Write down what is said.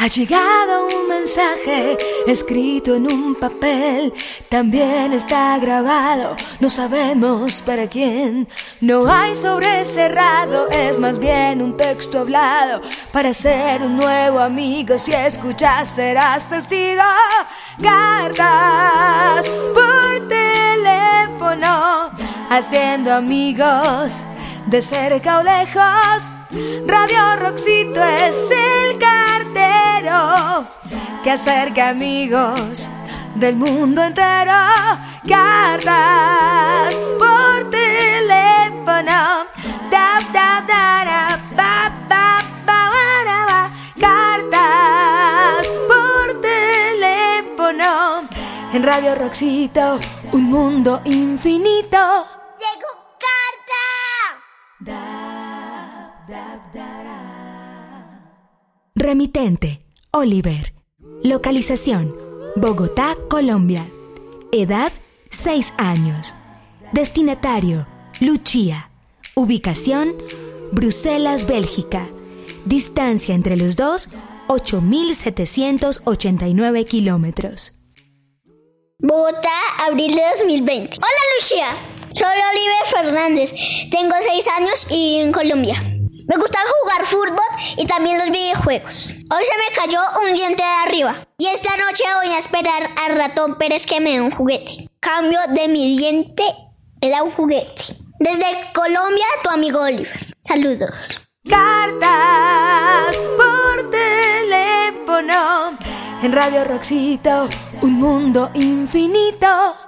Ha llegado un mensaje escrito en un papel, también está grabado, no sabemos para quién. No hay sobre cerrado, es más bien un texto hablado para ser un nuevo amigo. Si escuchas serás testigo. Cartas por teléfono, haciendo amigos de cerca o lejos. Radio Roxito es el cartero que acerca amigos del mundo entero. Cartas por teléfono. Da, da, da, da, ba, ba, ba, ba, da, ba. Cartas por teléfono. En Radio Roxito, un mundo infinito. ¡Llegó carta! Remitente, Oliver. Localización, Bogotá, Colombia. Edad, 6 años. Destinatario, Lucia. Ubicación, Bruselas, Bélgica. Distancia entre los dos, 8.789 kilómetros. Bogotá, abril de 2020. Hola Lucía, soy Oliver Fernández, tengo 6 años y vivo en Colombia. Me gusta jugar fútbol y también los videojuegos. Hoy se me cayó un diente de arriba y esta noche voy a esperar al ratón Pérez que me dé un juguete. Cambio de mi diente, me da un juguete. Desde Colombia, tu amigo Oliver. Saludos. Cartas por teléfono. En Radio Roxito, un mundo infinito.